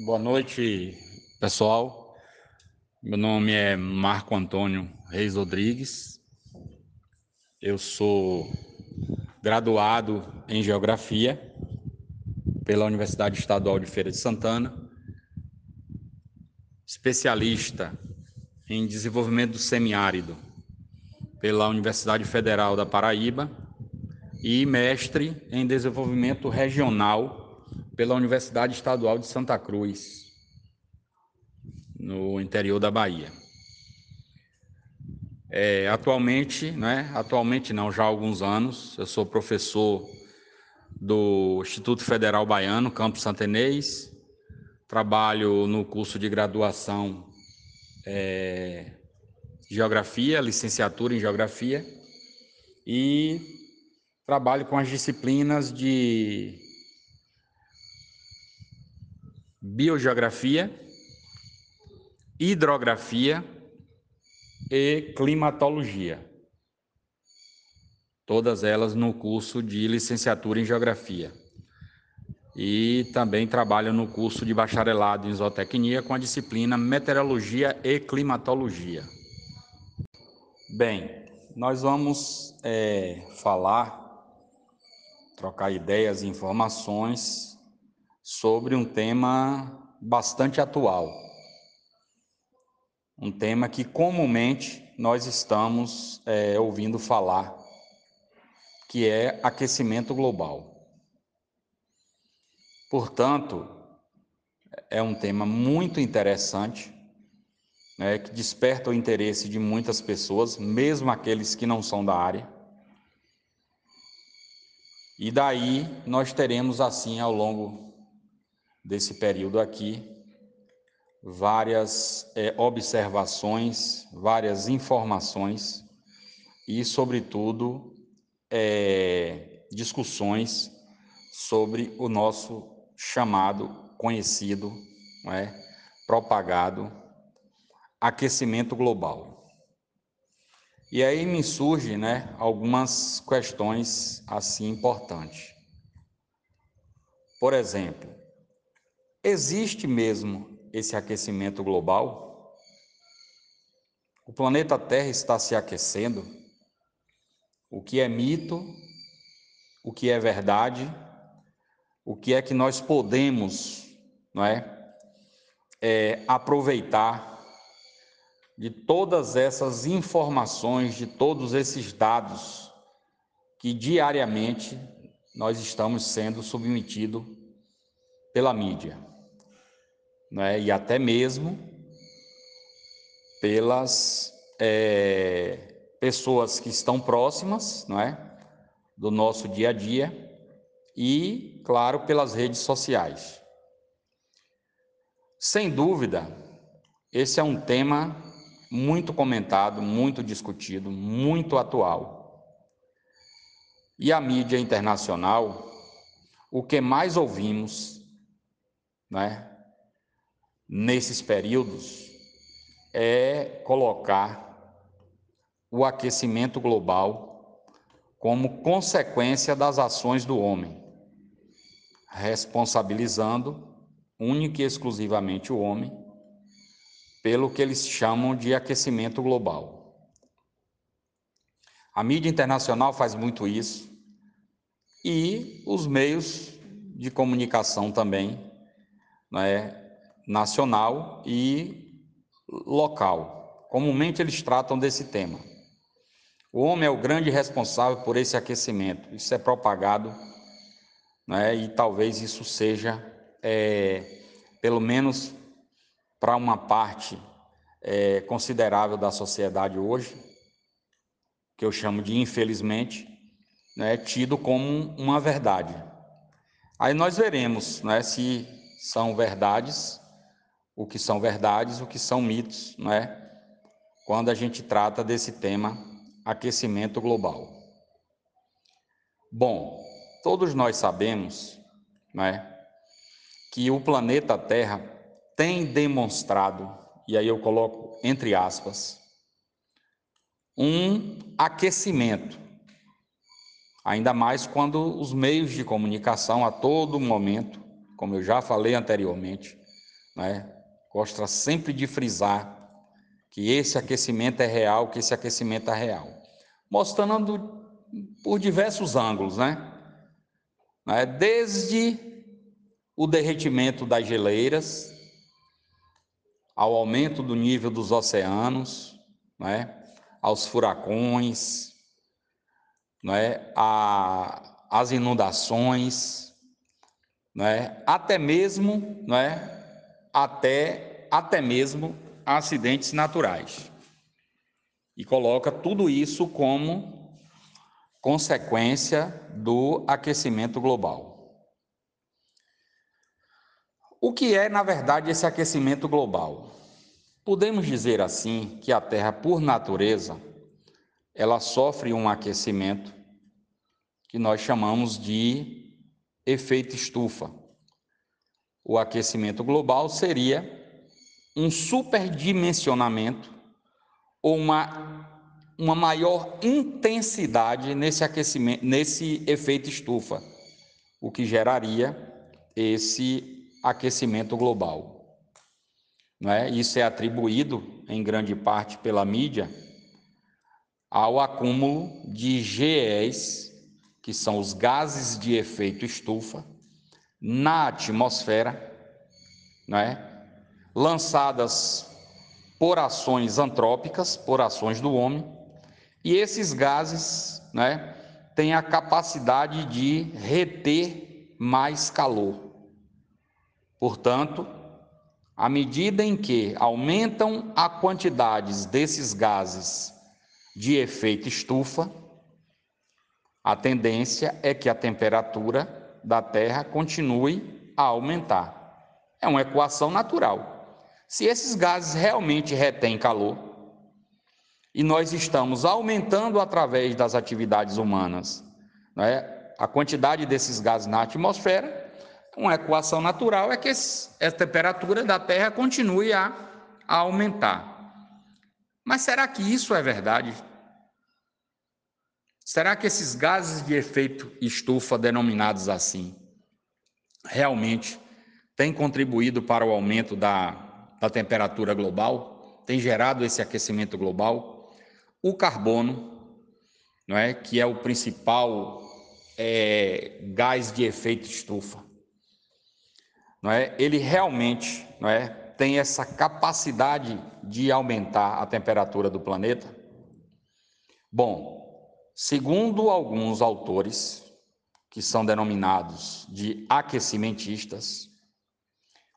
Boa noite, pessoal. Meu nome é Marco Antônio Reis Rodrigues. Eu sou graduado em Geografia pela Universidade Estadual de Feira de Santana, especialista em desenvolvimento do semiárido pela Universidade Federal da Paraíba e mestre em desenvolvimento regional pela Universidade Estadual de Santa Cruz, no interior da Bahia. É, atualmente, né, atualmente não, já há alguns anos, eu sou professor do Instituto Federal Baiano, Campo Santenês, trabalho no curso de graduação é, Geografia, licenciatura em Geografia, e trabalho com as disciplinas de biogeografia, hidrografia e climatologia. Todas elas no curso de licenciatura em geografia. E também trabalho no curso de bacharelado em zootecnia com a disciplina meteorologia e climatologia. Bem, nós vamos é, falar, trocar ideias e informações sobre um tema bastante atual. Um tema que comumente nós estamos é, ouvindo falar, que é aquecimento global. Portanto, é um tema muito interessante, né, que desperta o interesse de muitas pessoas, mesmo aqueles que não são da área. E daí nós teremos assim ao longo desse período aqui, várias é, observações, várias informações e, sobretudo, é, discussões sobre o nosso chamado, conhecido, é, propagado aquecimento global. E aí me surgem né, algumas questões assim importantes. Por exemplo, Existe mesmo esse aquecimento global? O planeta Terra está se aquecendo? O que é mito? O que é verdade? O que é que nós podemos, não é, é aproveitar de todas essas informações, de todos esses dados que diariamente nós estamos sendo submetidos pela mídia? Né, e até mesmo pelas é, pessoas que estão próximas não é, do nosso dia a dia e, claro, pelas redes sociais. Sem dúvida, esse é um tema muito comentado, muito discutido, muito atual. E a mídia internacional, o que mais ouvimos, né, nesses períodos é colocar o aquecimento global como consequência das ações do homem, responsabilizando única e exclusivamente o homem pelo que eles chamam de aquecimento global. A mídia internacional faz muito isso e os meios de comunicação também, né, nacional e local. Comumente eles tratam desse tema. O homem é o grande responsável por esse aquecimento. Isso é propagado, né? e talvez isso seja, é, pelo menos para uma parte é, considerável da sociedade hoje, que eu chamo de infelizmente, né, tido como uma verdade. Aí nós veremos né, se são verdades o que são verdades, o que são mitos, não é? Quando a gente trata desse tema aquecimento global. Bom, todos nós sabemos, não é, que o planeta Terra tem demonstrado, e aí eu coloco entre aspas, um aquecimento. Ainda mais quando os meios de comunicação a todo momento, como eu já falei anteriormente, né, gosta sempre de frisar que esse aquecimento é real, que esse aquecimento é real, mostrando por diversos ângulos, né? né desde o derretimento das geleiras, ao aumento do nível dos oceanos, né? aos furacões, né? a, as inundações, né? até mesmo, né? Até, até mesmo acidentes naturais. E coloca tudo isso como consequência do aquecimento global. O que é, na verdade, esse aquecimento global? Podemos dizer assim que a Terra, por natureza, ela sofre um aquecimento que nós chamamos de efeito estufa. O aquecimento global seria um superdimensionamento ou uma, uma maior intensidade nesse aquecimento, nesse efeito estufa, o que geraria esse aquecimento global. Não é? Isso é atribuído, em grande parte, pela mídia, ao acúmulo de GEs, que são os gases de efeito estufa, na atmosfera, não é? lançadas por ações antrópicas, por ações do homem, e esses gases né, têm a capacidade de reter mais calor. Portanto, à medida em que aumentam a quantidades desses gases de efeito estufa, a tendência é que a temperatura da Terra continue a aumentar. É uma equação natural. Se esses gases realmente retêm calor e nós estamos aumentando através das atividades humanas é, a quantidade desses gases na atmosfera, uma equação natural é que a temperatura da Terra continue a, a aumentar. Mas será que isso é verdade? Será que esses gases de efeito estufa, denominados assim, realmente têm contribuído para o aumento da da temperatura global, tem gerado esse aquecimento global. O carbono, não é, que é o principal é, gás de efeito estufa, não é, ele realmente, não é, tem essa capacidade de aumentar a temperatura do planeta. Bom, segundo alguns autores que são denominados de aquecimentistas,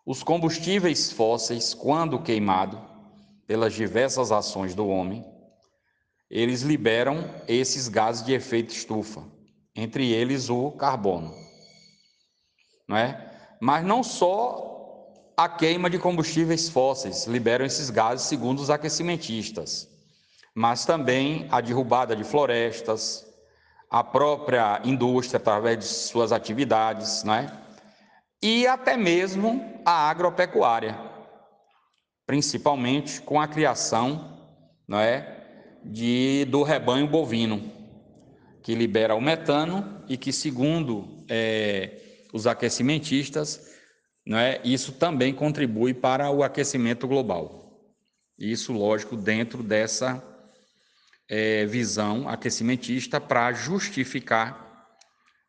os combustíveis fósseis, quando queimado pelas diversas ações do homem, eles liberam esses gases de efeito estufa, entre eles o carbono. Não é? Mas não só a queima de combustíveis fósseis liberam esses gases segundo os aquecimentistas, mas também a derrubada de florestas, a própria indústria através de suas atividades, não é? e até mesmo a agropecuária, principalmente com a criação não é, de, do rebanho bovino, que libera o metano e que, segundo é, os aquecimentistas, não é, isso também contribui para o aquecimento global. Isso, lógico, dentro dessa é, visão aquecimentista para justificar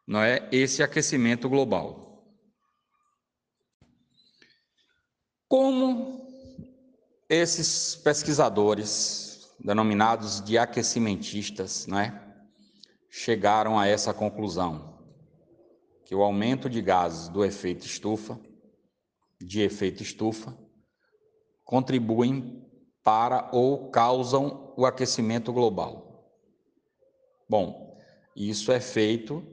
não é, esse aquecimento global. Como esses pesquisadores, denominados de aquecimentistas, né, chegaram a essa conclusão? Que o aumento de gases do efeito estufa, de efeito estufa, contribuem para ou causam o aquecimento global. Bom, isso é feito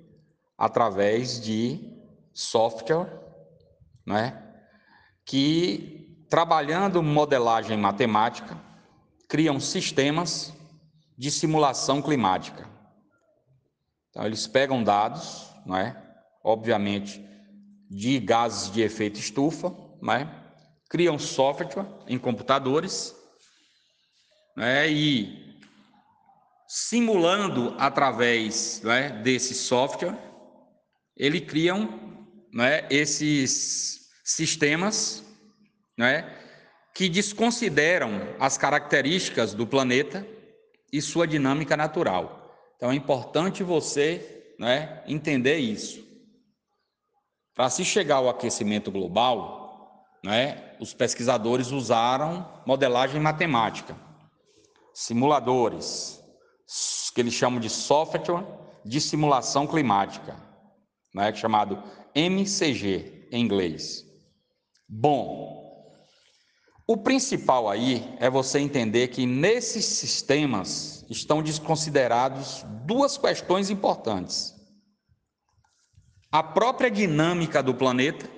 através de software, né? que, trabalhando modelagem matemática, criam sistemas de simulação climática. Então, eles pegam dados, não é? obviamente, de gases de efeito estufa, não é? criam software em computadores é? e simulando através é? desse software, ele criam é? esses sistemas né, que desconsideram as características do planeta e sua dinâmica natural. Então é importante você né, entender isso. Para se chegar ao aquecimento global, né, os pesquisadores usaram modelagem matemática, simuladores, que eles chamam de software de simulação climática, né, chamado MCG em inglês. Bom, o principal aí é você entender que nesses sistemas estão desconsiderados duas questões importantes. A própria dinâmica do planeta,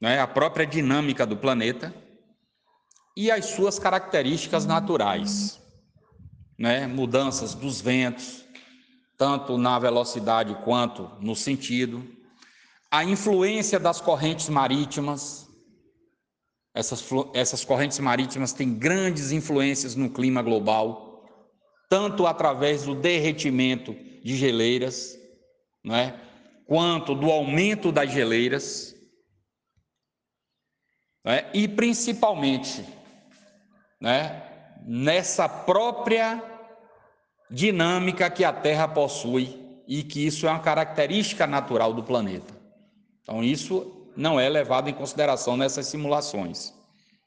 né, a própria dinâmica do planeta e as suas características naturais, né, mudanças dos ventos, tanto na velocidade quanto no sentido, a influência das correntes marítimas. Essas, essas correntes marítimas têm grandes influências no clima global, tanto através do derretimento de geleiras, né, quanto do aumento das geleiras, né, e principalmente né, nessa própria dinâmica que a Terra possui e que isso é uma característica natural do planeta. Então, isso não é levado em consideração nessas simulações.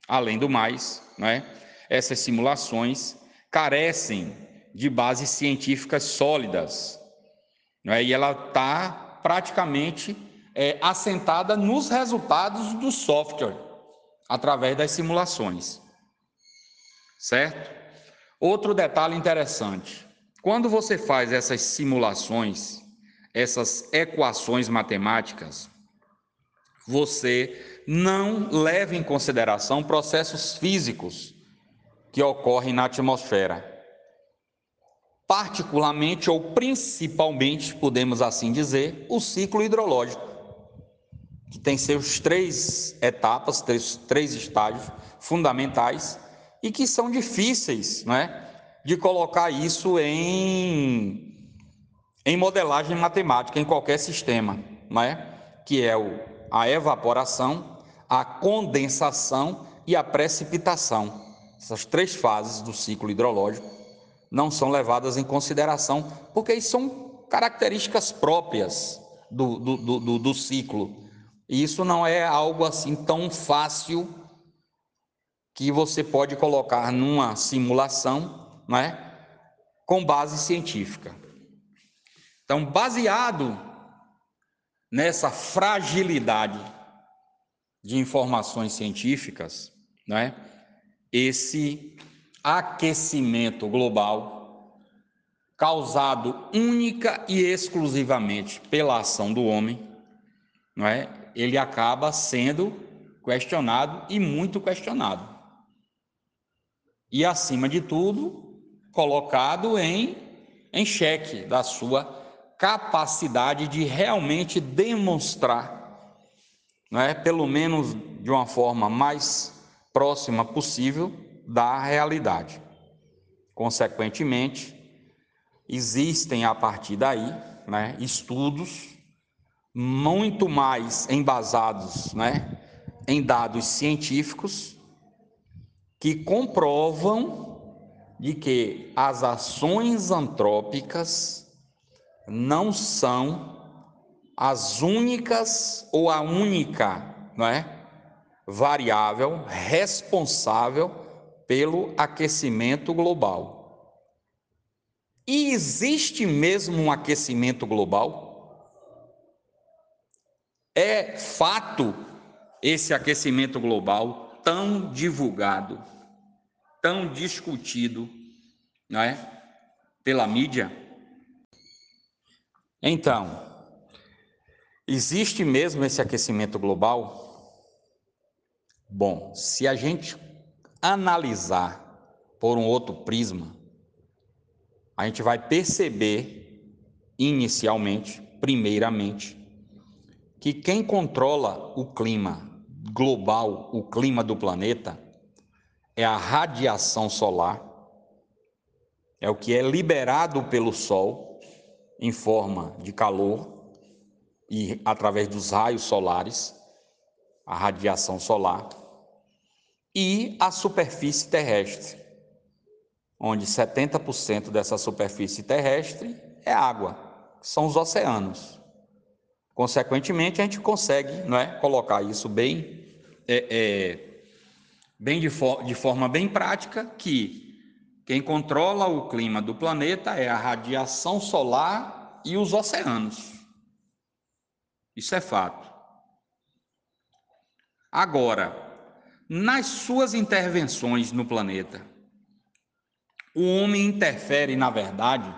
Além do mais, né, essas simulações carecem de bases científicas sólidas né, e ela está praticamente é, assentada nos resultados do software através das simulações. Certo? Outro detalhe interessante: quando você faz essas simulações, essas equações matemáticas, você não leva em consideração processos físicos que ocorrem na atmosfera. Particularmente ou principalmente, podemos assim dizer, o ciclo hidrológico, que tem seus três etapas, três, três estágios fundamentais e que são difíceis, né? de colocar isso em, em modelagem matemática em qualquer sistema, né? que é o, a evaporação, a condensação e a precipitação. Essas três fases do ciclo hidrológico não são levadas em consideração, porque são características próprias do, do, do, do ciclo. E isso não é algo assim tão fácil que você pode colocar numa simulação né, com base científica. Então, baseado nessa fragilidade de informações científicas, né, esse aquecimento global causado única e exclusivamente pela ação do homem, não é? Ele acaba sendo questionado e muito questionado. E acima de tudo, colocado em, em xeque da sua capacidade de realmente demonstrar, não é, pelo menos de uma forma mais próxima possível da realidade. Consequentemente, existem a partir daí né, estudos muito mais embasados né, em dados científicos que comprovam de que as ações antrópicas não são as únicas ou a única, não é? variável responsável pelo aquecimento global. E existe mesmo um aquecimento global? É fato esse aquecimento global tão divulgado tão discutido não é? pela mídia? Então, existe mesmo esse aquecimento global? Bom, se a gente analisar por um outro prisma, a gente vai perceber inicialmente, primeiramente, que quem controla o clima global, o clima do planeta, é a radiação solar, é o que é liberado pelo Sol em forma de calor e através dos raios solares, a radiação solar, e a superfície terrestre, onde 70% dessa superfície terrestre é água, são os oceanos. Consequentemente, a gente consegue não é, colocar isso bem, é, é, bem de, de forma bem prática, que quem controla o clima do planeta é a radiação solar e os oceanos. Isso é fato. Agora, nas suas intervenções no planeta, o homem interfere, na verdade,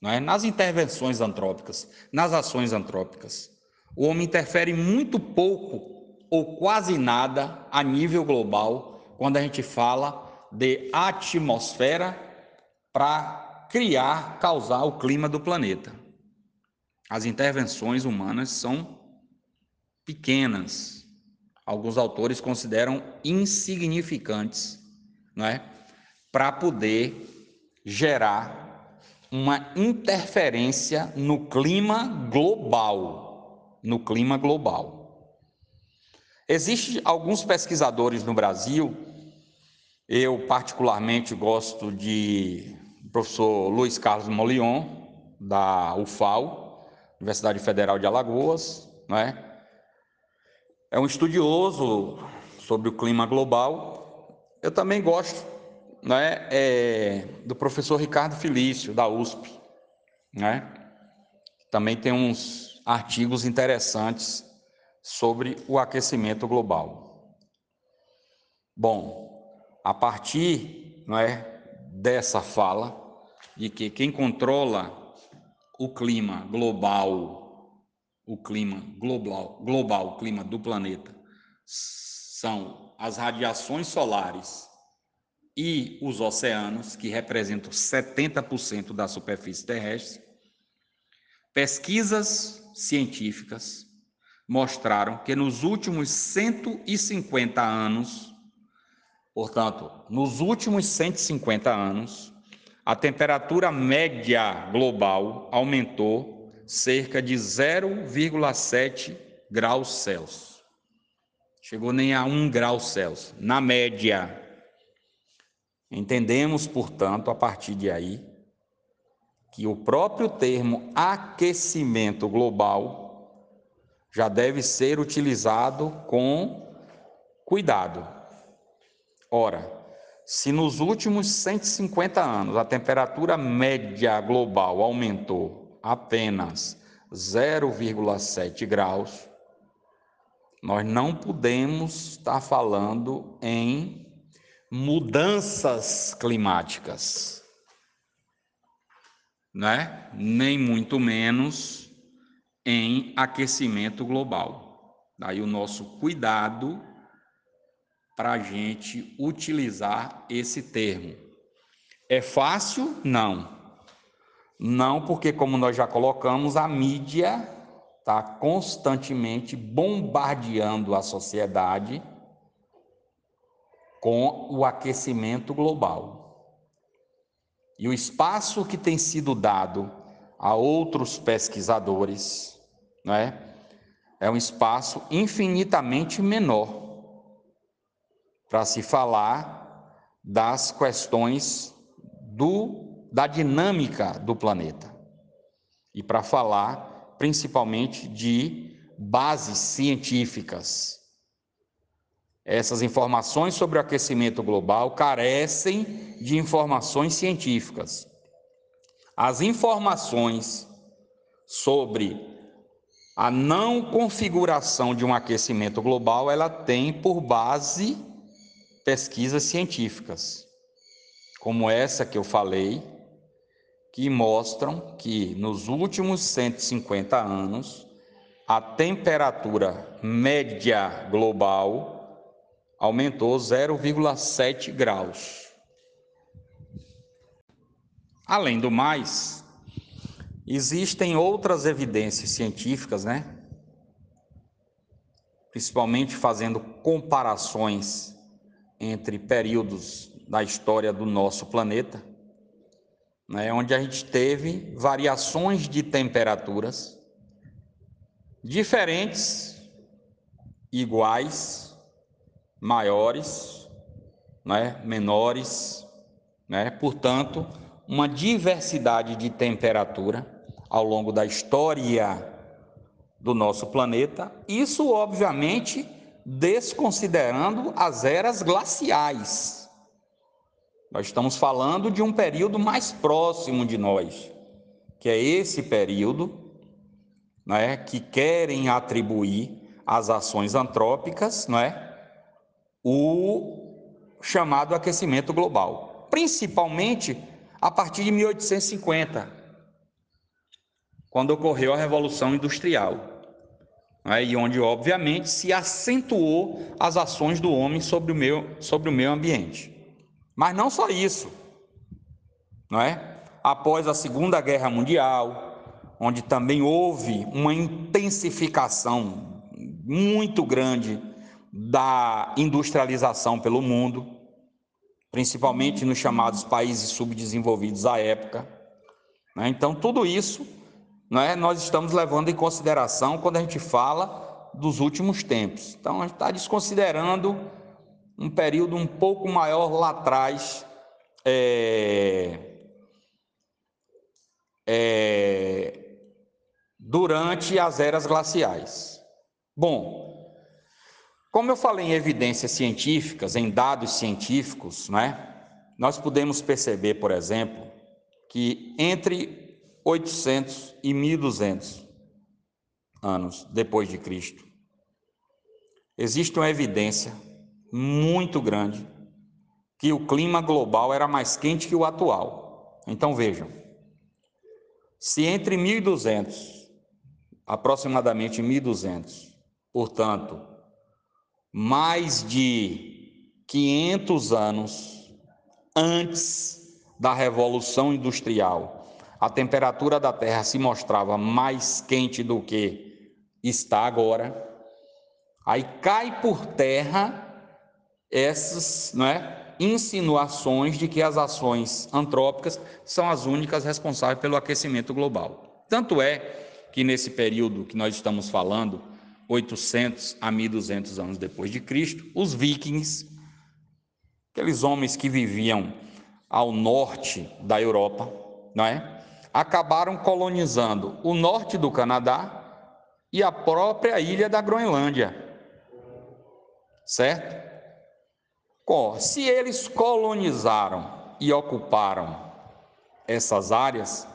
não é? nas intervenções antrópicas, nas ações antrópicas. O homem interfere muito pouco ou quase nada a nível global quando a gente fala de atmosfera para criar, causar o clima do planeta. As intervenções humanas são pequenas, alguns autores consideram insignificantes, não é? Para poder gerar uma interferência no clima global, no clima global. Existem alguns pesquisadores no Brasil, eu particularmente gosto de professor Luiz Carlos Molion, da UFAL, Universidade Federal de Alagoas, não é? é um estudioso sobre o clima global. Eu também gosto né, é, do professor Ricardo Felício, da USP. Né? Também tem uns artigos interessantes sobre o aquecimento global. Bom, a partir não é, dessa fala, de que quem controla o clima global o clima global, global, o clima do planeta, são as radiações solares e os oceanos, que representam 70% da superfície terrestre. Pesquisas científicas mostraram que nos últimos 150 anos, portanto, nos últimos 150 anos, a temperatura média global aumentou cerca de 0,7 graus Celsius. Chegou nem a 1 grau Celsius, na média. Entendemos, portanto, a partir de aí, que o próprio termo aquecimento global já deve ser utilizado com cuidado. Ora, se nos últimos 150 anos a temperatura média global aumentou apenas 0,7 graus, nós não podemos estar falando em mudanças climáticas, né? nem muito menos em aquecimento global. Daí o nosso cuidado para a gente utilizar esse termo. É fácil? Não. Não, porque, como nós já colocamos, a mídia está constantemente bombardeando a sociedade com o aquecimento global. E o espaço que tem sido dado a outros pesquisadores não é? é um espaço infinitamente menor para se falar das questões do da dinâmica do planeta. E para falar principalmente de bases científicas. Essas informações sobre o aquecimento global carecem de informações científicas. As informações sobre a não configuração de um aquecimento global, ela tem por base pesquisas científicas, como essa que eu falei, que mostram que nos últimos 150 anos a temperatura média global aumentou 0,7 graus. Além do mais, existem outras evidências científicas, né? Principalmente fazendo comparações entre períodos da história do nosso planeta né, onde a gente teve variações de temperaturas diferentes iguais, maiores, né, menores, né? portanto, uma diversidade de temperatura ao longo da história do nosso planeta. Isso, obviamente, desconsiderando as eras glaciais. Nós estamos falando de um período mais próximo de nós, que é esse período né, que querem atribuir às ações antrópicas né, o chamado aquecimento global, principalmente a partir de 1850, quando ocorreu a Revolução Industrial, né, e onde, obviamente, se acentuou as ações do homem sobre o meio, sobre o meio ambiente. Mas não só isso, não é? Após a Segunda Guerra Mundial, onde também houve uma intensificação muito grande da industrialização pelo mundo, principalmente nos chamados países subdesenvolvidos à época. Né? Então, tudo isso né, nós estamos levando em consideração quando a gente fala dos últimos tempos. Então, a gente está desconsiderando um período um pouco maior lá atrás, é, é, durante as eras glaciais. Bom, como eu falei em evidências científicas, em dados científicos, né, nós podemos perceber, por exemplo, que entre 800 e 1200 anos depois de Cristo, existe uma evidência muito grande que o clima global era mais quente que o atual. Então vejam, se entre 1200, aproximadamente 1200, portanto, mais de 500 anos antes da Revolução Industrial, a temperatura da Terra se mostrava mais quente do que está agora, aí cai por terra essas não é, insinuações de que as ações antrópicas são as únicas responsáveis pelo aquecimento global. Tanto é que nesse período que nós estamos falando, 800 a 1200 anos depois de Cristo, os vikings, aqueles homens que viviam ao norte da Europa, não é? Acabaram colonizando o norte do Canadá e a própria ilha da Groenlândia. Certo? Se eles colonizaram e ocuparam essas áreas,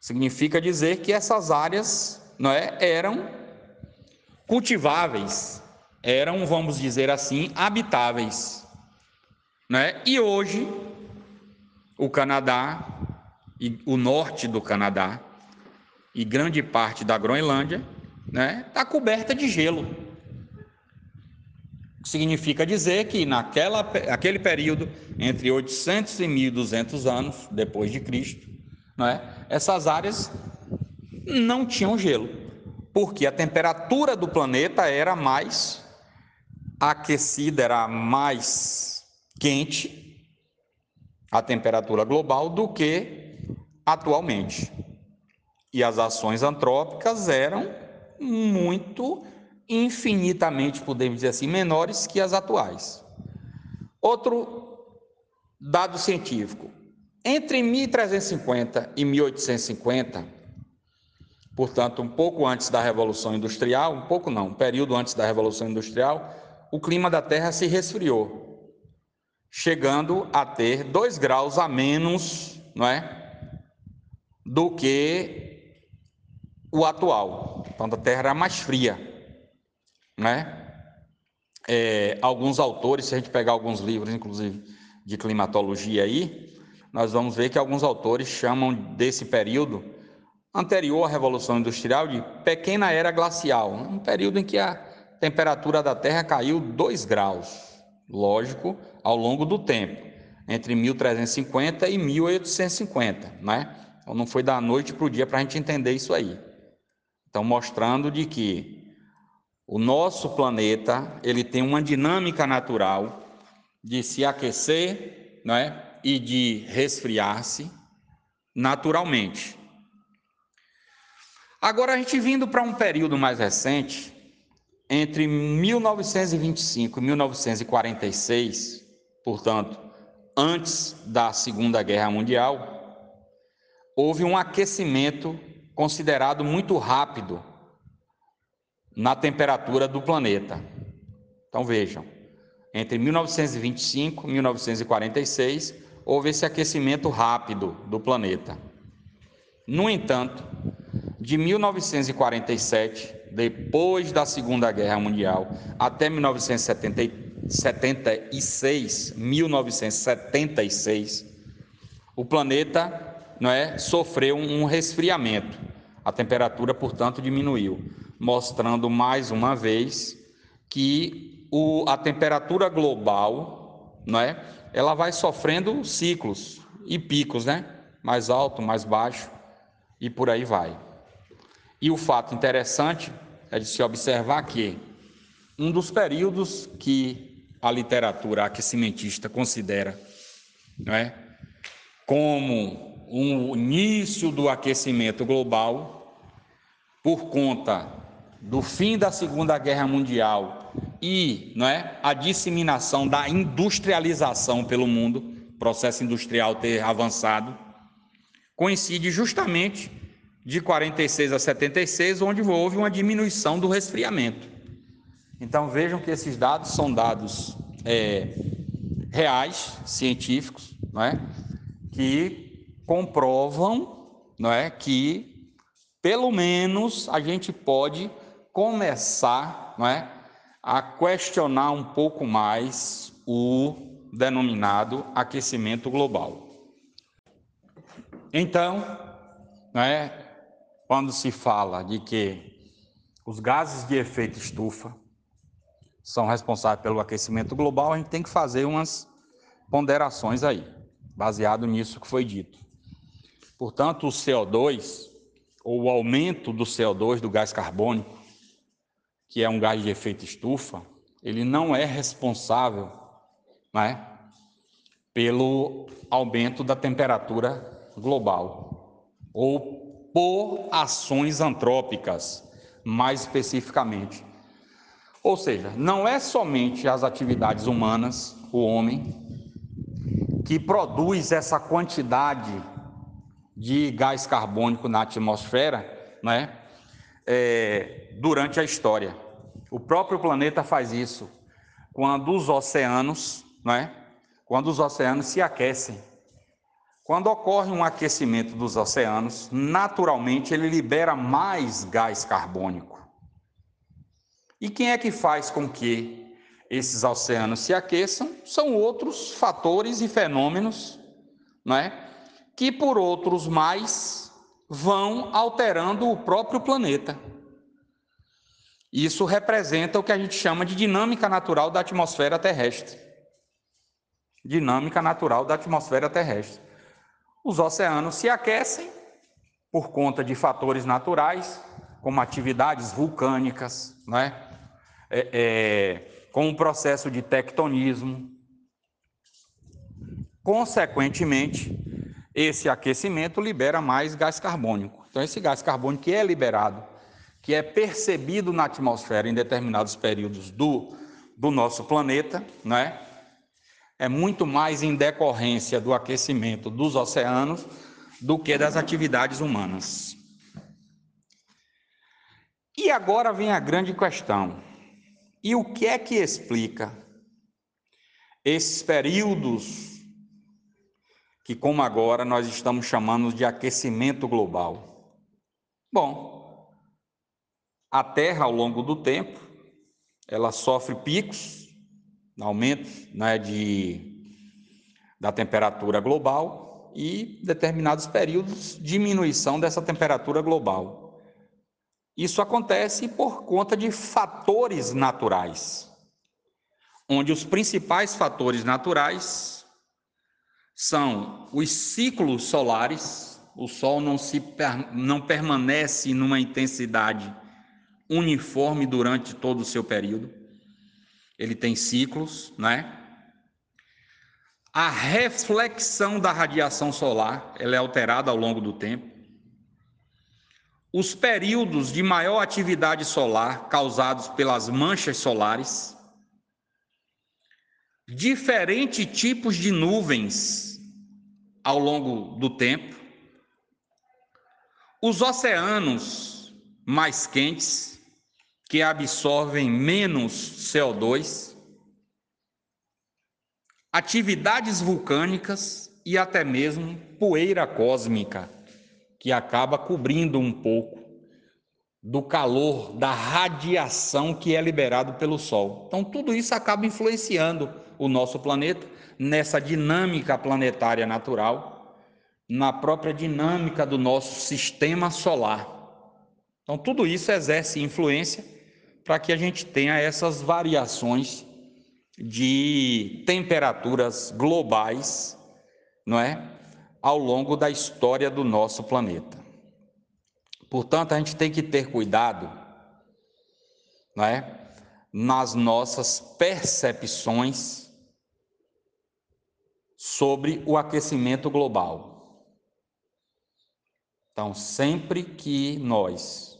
significa dizer que essas áreas não é, eram cultiváveis, eram, vamos dizer assim, habitáveis. Né? E hoje, o Canadá, e o norte do Canadá, e grande parte da Groenlândia, está né, tá coberta de gelo. Significa dizer que naquela, aquele período, entre 800 e 1200 anos depois de Cristo, não é? essas áreas não tinham gelo, porque a temperatura do planeta era mais aquecida, era mais quente, a temperatura global, do que atualmente. E as ações antrópicas eram muito infinitamente, podemos dizer assim, menores que as atuais. Outro dado científico: entre 1350 e 1850, portanto, um pouco antes da Revolução Industrial, um pouco não, um período antes da Revolução Industrial, o clima da Terra se resfriou, chegando a ter 2 graus a menos, não é? Do que o atual. Então, a Terra era mais fria né? É, alguns autores, se a gente pegar alguns livros, inclusive de climatologia aí, nós vamos ver que alguns autores chamam desse período anterior à Revolução Industrial de pequena era glacial, um período em que a temperatura da Terra caiu 2 graus, lógico, ao longo do tempo, entre 1350 e 1850, né? Então não foi da noite para o dia para a gente entender isso aí. Então mostrando de que o nosso planeta, ele tem uma dinâmica natural de se aquecer, né, e de resfriar-se naturalmente. Agora a gente vindo para um período mais recente, entre 1925 e 1946, portanto, antes da Segunda Guerra Mundial, houve um aquecimento considerado muito rápido na temperatura do planeta. Então vejam, entre 1925 e 1946 houve esse aquecimento rápido do planeta. No entanto, de 1947, depois da Segunda Guerra Mundial, até 1976, 1976, o planeta não é, sofreu um resfriamento. A temperatura, portanto, diminuiu, mostrando mais uma vez que o, a temperatura global, não é, ela vai sofrendo ciclos e picos, né? Mais alto, mais baixo e por aí vai. E o fato interessante é de se observar que um dos períodos que a literatura aquecimentista considera não é, como um início do aquecimento global, por conta do fim da Segunda Guerra Mundial e não é, a disseminação da industrialização pelo mundo, processo industrial ter avançado, coincide justamente de 46 a 76, onde houve uma diminuição do resfriamento. Então vejam que esses dados são dados é, reais, científicos, não é? que comprovam não é? que, pelo menos, a gente pode começar não é? a questionar um pouco mais o denominado aquecimento global. Então, não é? quando se fala de que os gases de efeito estufa são responsáveis pelo aquecimento global, a gente tem que fazer umas ponderações aí, baseado nisso que foi dito. Portanto, o CO2, ou o aumento do CO2, do gás carbônico, que é um gás de efeito estufa, ele não é responsável não é, pelo aumento da temperatura global, ou por ações antrópicas, mais especificamente. Ou seja, não é somente as atividades humanas, o homem, que produz essa quantidade de gás carbônico na atmosfera, né, é, durante a história. O próprio planeta faz isso quando os oceanos, né, quando os oceanos se aquecem. Quando ocorre um aquecimento dos oceanos, naturalmente ele libera mais gás carbônico. E quem é que faz com que esses oceanos se aqueçam? São outros fatores e fenômenos, não é? Que por outros mais vão alterando o próprio planeta. Isso representa o que a gente chama de dinâmica natural da atmosfera terrestre. Dinâmica natural da atmosfera terrestre. Os oceanos se aquecem por conta de fatores naturais, como atividades vulcânicas, né? É, é, com o processo de tectonismo. Consequentemente, esse aquecimento libera mais gás carbônico. Então, esse gás carbônico que é liberado, que é percebido na atmosfera em determinados períodos do, do nosso planeta, né? é muito mais em decorrência do aquecimento dos oceanos do que das atividades humanas. E agora vem a grande questão: e o que é que explica esses períodos que, como agora, nós estamos chamando de aquecimento global? Bom, a Terra, ao longo do tempo, ela sofre picos aumento né, de, da temperatura global e determinados períodos diminuição dessa temperatura global. Isso acontece por conta de fatores naturais, onde os principais fatores naturais são os ciclos solares, o Sol não, se, não permanece numa intensidade uniforme durante todo o seu período ele tem ciclos, né? A reflexão da radiação solar, ela é alterada ao longo do tempo. os períodos de maior atividade solar causados pelas manchas solares, diferentes tipos de nuvens ao longo do tempo, os oceanos mais quentes, que absorvem menos CO2, atividades vulcânicas e até mesmo poeira cósmica, que acaba cobrindo um pouco do calor, da radiação que é liberado pelo Sol. Então, tudo isso acaba influenciando o nosso planeta nessa dinâmica planetária natural, na própria dinâmica do nosso sistema solar. Então, tudo isso exerce influência para que a gente tenha essas variações de temperaturas globais, não é? Ao longo da história do nosso planeta. Portanto, a gente tem que ter cuidado, não é? Nas nossas percepções sobre o aquecimento global. Então, sempre que nós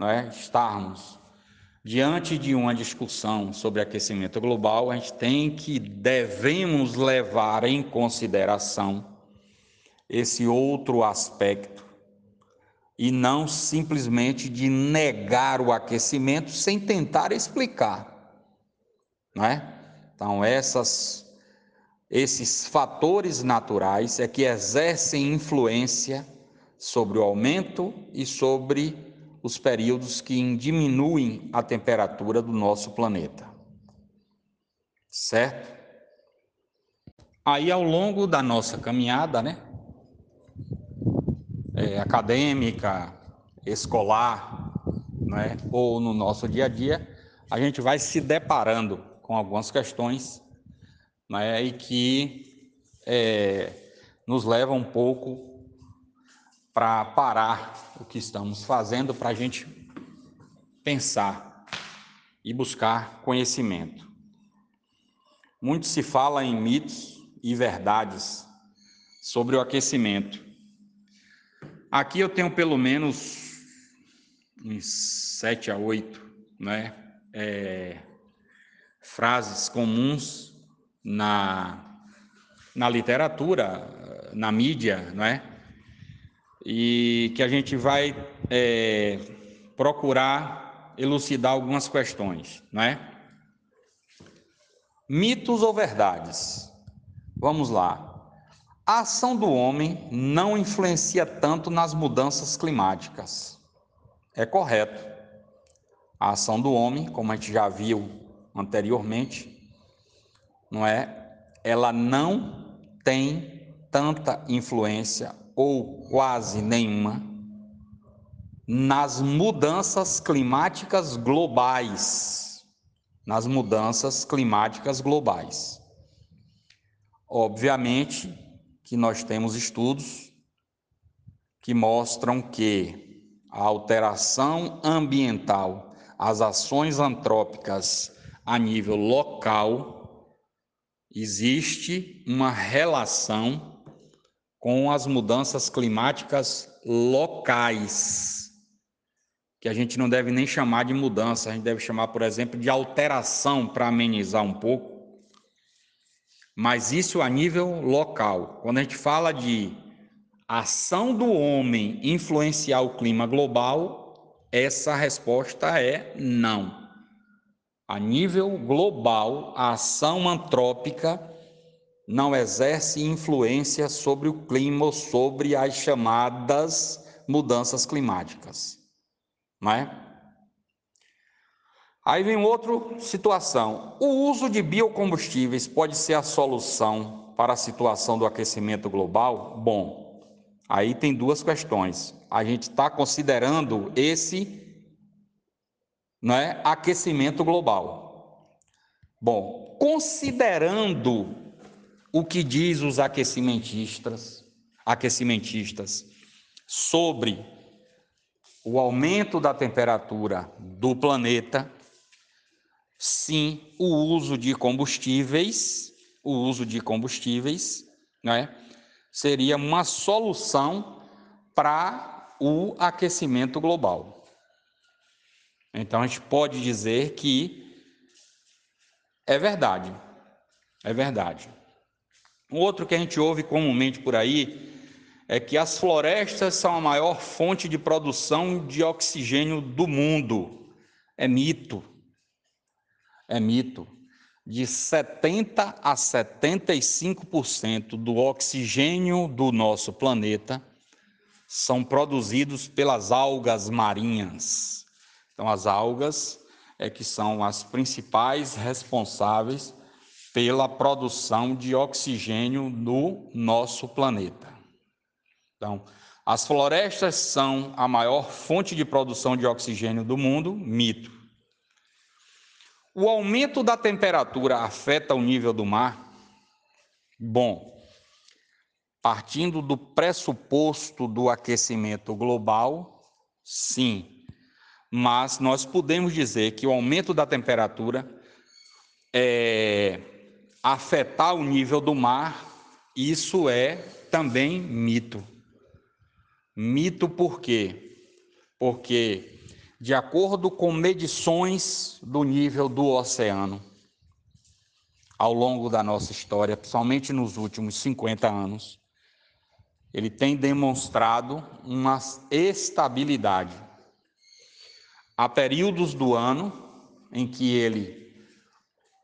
é, estarmos diante de uma discussão sobre aquecimento global, a gente tem que devemos levar em consideração esse outro aspecto e não simplesmente de negar o aquecimento sem tentar explicar, não é? Então essas esses fatores naturais é que exercem influência sobre o aumento e sobre os períodos que diminuem a temperatura do nosso planeta. Certo? Aí, ao longo da nossa caminhada, né? É, acadêmica, escolar, né? ou no nosso dia a dia, a gente vai se deparando com algumas questões né? e que é, nos levam um pouco para parar o que estamos fazendo, para a gente pensar e buscar conhecimento. Muito se fala em mitos e verdades sobre o aquecimento. Aqui eu tenho pelo menos uns sete a oito né, é, frases comuns na, na literatura, na mídia, não é? e que a gente vai é, procurar elucidar algumas questões, não é? Mitos ou verdades? Vamos lá. A ação do homem não influencia tanto nas mudanças climáticas. É correto. A ação do homem, como a gente já viu anteriormente, não é? Ela não tem tanta influência ou quase nenhuma nas mudanças climáticas globais. Nas mudanças climáticas globais. Obviamente que nós temos estudos que mostram que a alteração ambiental, as ações antrópicas a nível local, existe uma relação com as mudanças climáticas locais, que a gente não deve nem chamar de mudança, a gente deve chamar, por exemplo, de alteração para amenizar um pouco. Mas isso a nível local. Quando a gente fala de ação do homem influenciar o clima global, essa resposta é não. A nível global, a ação antrópica não exerce influência sobre o clima ou sobre as chamadas mudanças climáticas. Não é? Aí vem outra situação. O uso de biocombustíveis pode ser a solução para a situação do aquecimento global? Bom, aí tem duas questões. A gente está considerando esse não é, aquecimento global. Bom, considerando o que diz os aquecimentistas, aquecimentistas sobre o aumento da temperatura do planeta, sim, o uso de combustíveis, o uso de combustíveis, né, seria uma solução para o aquecimento global. Então a gente pode dizer que é verdade. É verdade. Outro que a gente ouve comumente por aí é que as florestas são a maior fonte de produção de oxigênio do mundo. É mito. É mito. De 70 a 75% do oxigênio do nosso planeta são produzidos pelas algas marinhas. Então, as algas é que são as principais responsáveis pela produção de oxigênio no nosso planeta. Então, as florestas são a maior fonte de produção de oxigênio do mundo, mito. O aumento da temperatura afeta o nível do mar? Bom, partindo do pressuposto do aquecimento global, sim. Mas nós podemos dizer que o aumento da temperatura é, afetar o nível do mar, isso é também mito. Mito por quê? Porque, de acordo com medições do nível do oceano, ao longo da nossa história, principalmente nos últimos 50 anos, ele tem demonstrado uma estabilidade. Há períodos do ano em que ele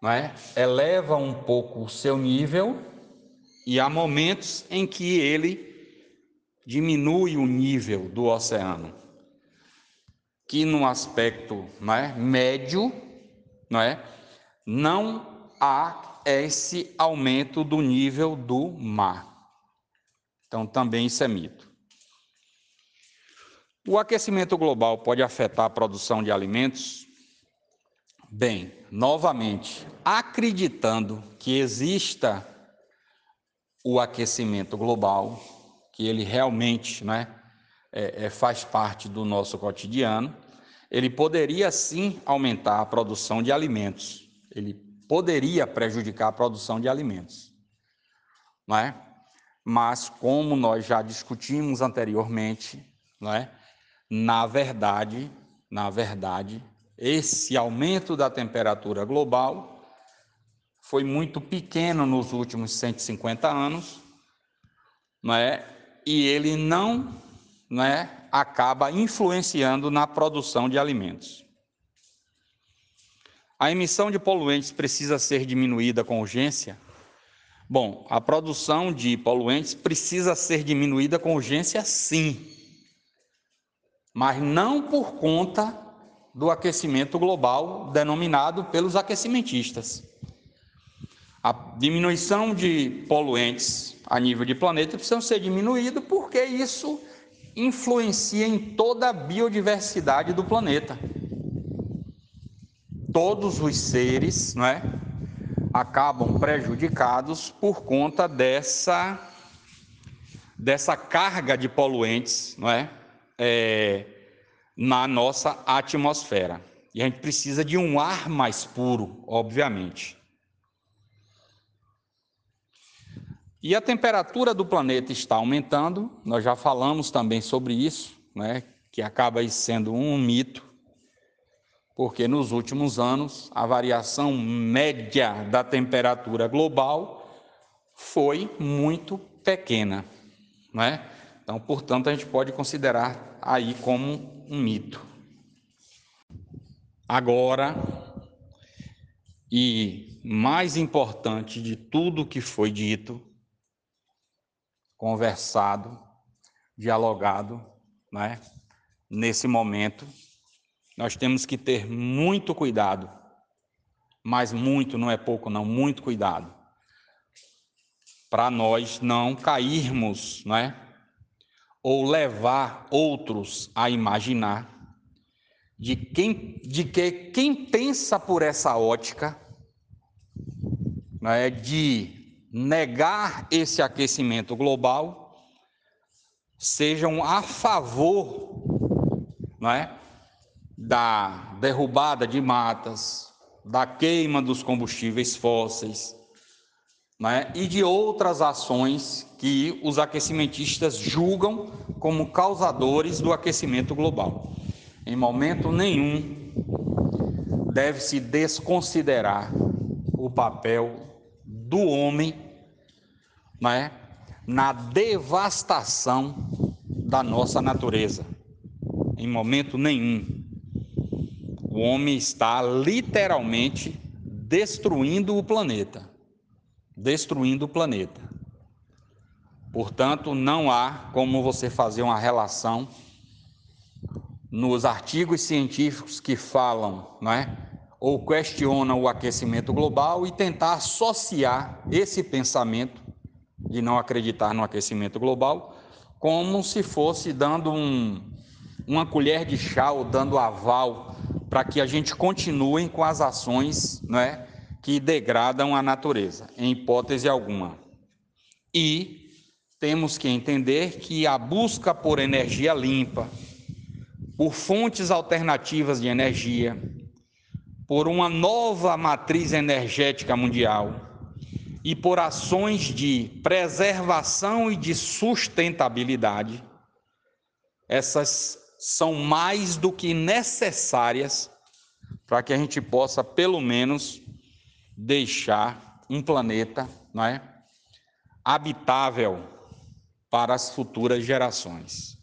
é, eleva um pouco o seu nível e há momentos em que ele diminui o nível do oceano, que no aspecto não é, médio não, é, não há esse aumento do nível do mar. Então, também isso é mito. O aquecimento global pode afetar a produção de alimentos? Bem, novamente, acreditando que exista o aquecimento global, que ele realmente né, é, é, faz parte do nosso cotidiano, ele poderia sim aumentar a produção de alimentos, ele poderia prejudicar a produção de alimentos, não é? Mas como nós já discutimos anteriormente, não é? Na verdade, na verdade, esse aumento da temperatura global foi muito pequeno nos últimos 150 anos, não é? e ele não né, acaba influenciando na produção de alimentos. A emissão de poluentes precisa ser diminuída com urgência? Bom, a produção de poluentes precisa ser diminuída com urgência, sim, mas não por conta do aquecimento global denominado pelos aquecimentistas. A diminuição de poluentes a nível de planeta precisam ser diminuídos porque isso influencia em toda a biodiversidade do planeta. Todos os seres, não é, acabam prejudicados por conta dessa dessa carga de poluentes, não é, é na nossa atmosfera. E a gente precisa de um ar mais puro, obviamente. E a temperatura do planeta está aumentando, nós já falamos também sobre isso, né, que acaba sendo um mito, porque nos últimos anos a variação média da temperatura global foi muito pequena, né? Então, portanto, a gente pode considerar aí como um mito. Agora, e mais importante de tudo que foi dito, conversado, dialogado, né? Nesse momento, nós temos que ter muito cuidado, mas muito não é pouco, não, muito cuidado, para nós não cairmos, né? Ou levar outros a imaginar de quem, de que quem pensa por essa ótica, né? De negar esse aquecimento global sejam a favor não é, da derrubada de matas, da queima dos combustíveis fósseis, né, e de outras ações que os aquecimentistas julgam como causadores do aquecimento global. Em momento nenhum deve-se desconsiderar o papel do homem né, na devastação da nossa natureza. Em momento nenhum. O homem está literalmente destruindo o planeta. Destruindo o planeta. Portanto, não há como você fazer uma relação nos artigos científicos que falam, não é? Ou questionam o aquecimento global e tentar associar esse pensamento de não acreditar no aquecimento global como se fosse dando um, uma colher de chá ou dando aval para que a gente continue com as ações não é, que degradam a natureza, em hipótese alguma. E temos que entender que a busca por energia limpa, por fontes alternativas de energia, por uma nova matriz energética mundial e por ações de preservação e de sustentabilidade, essas são mais do que necessárias para que a gente possa, pelo menos, deixar um planeta não é, habitável para as futuras gerações.